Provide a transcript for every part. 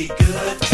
be good.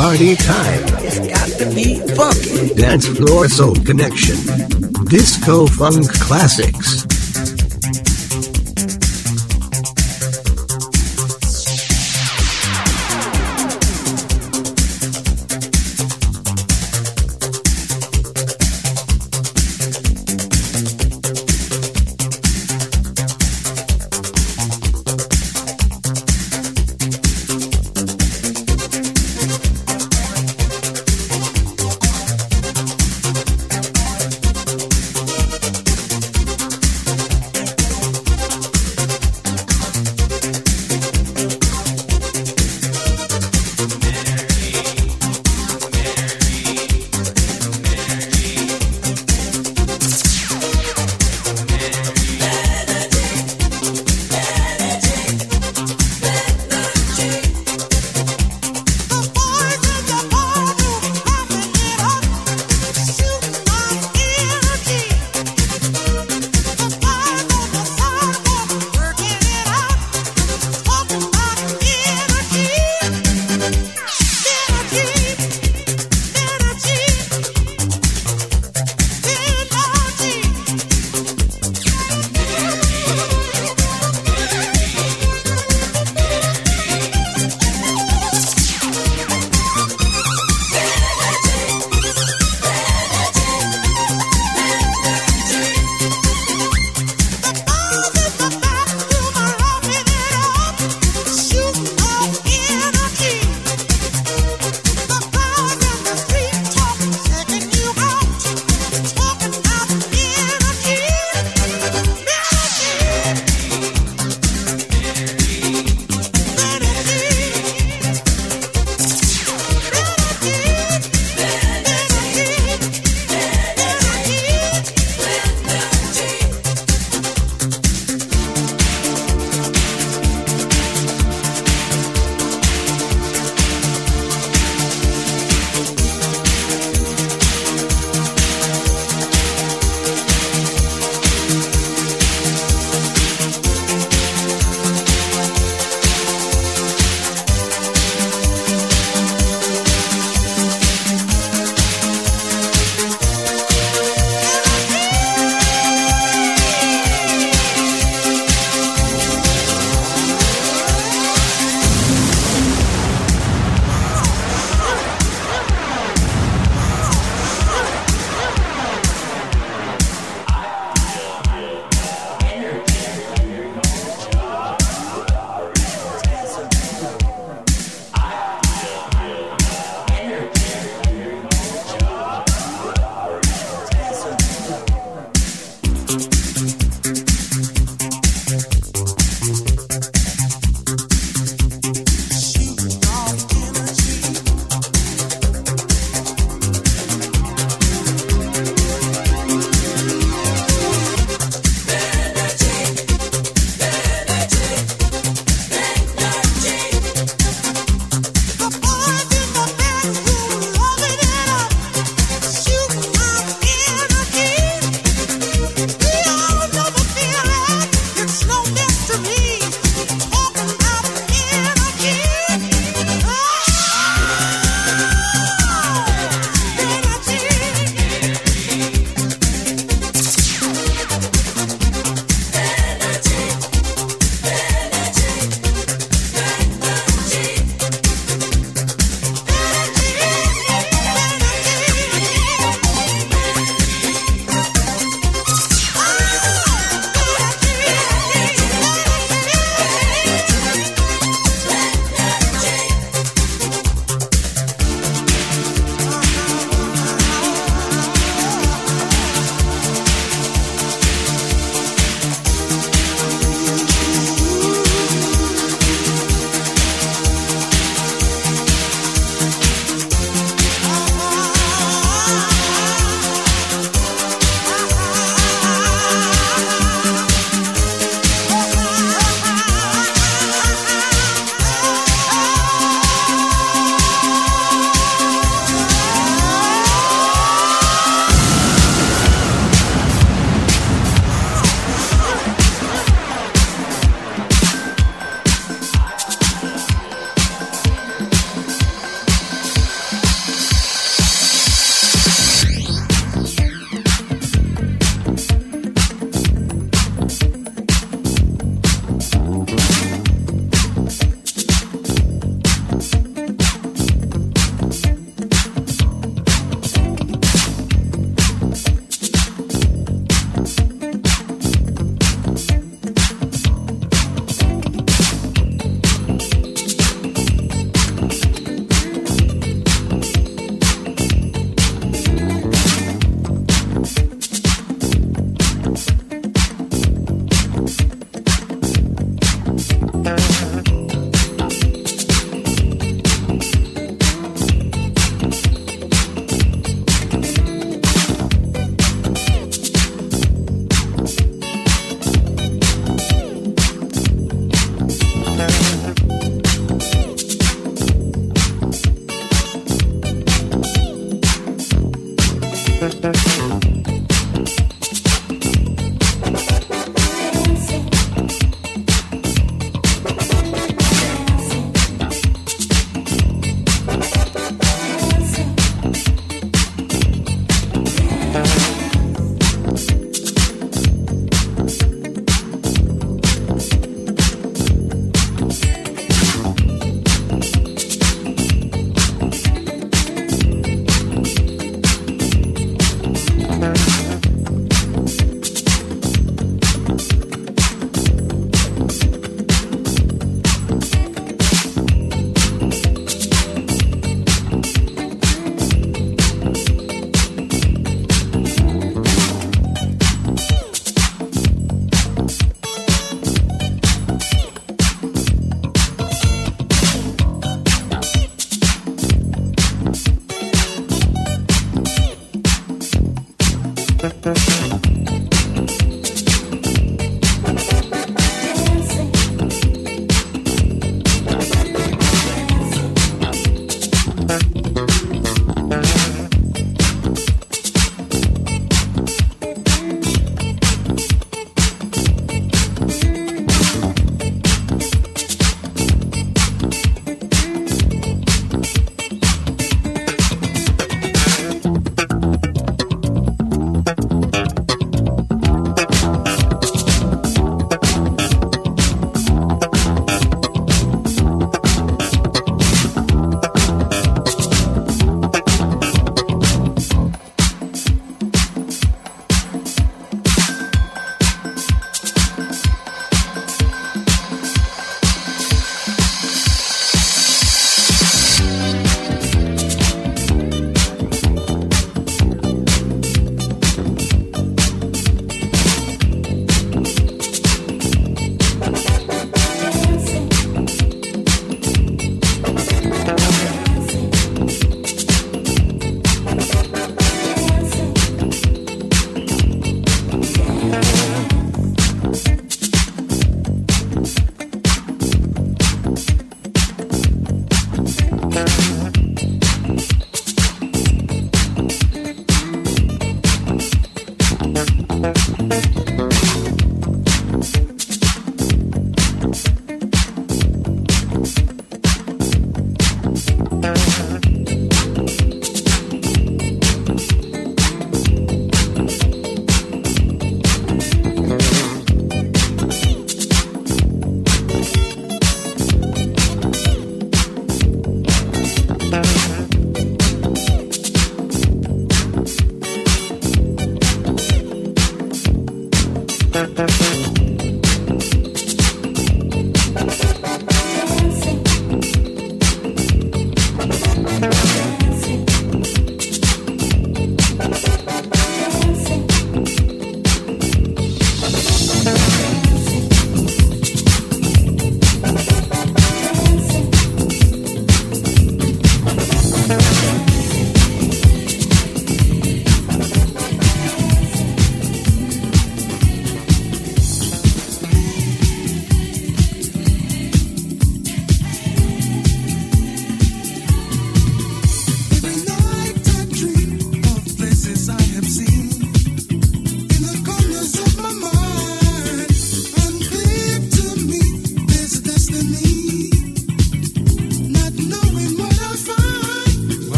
Party time. It's got to be funky. Dance Floor Soul Connection. Disco Funk Classics.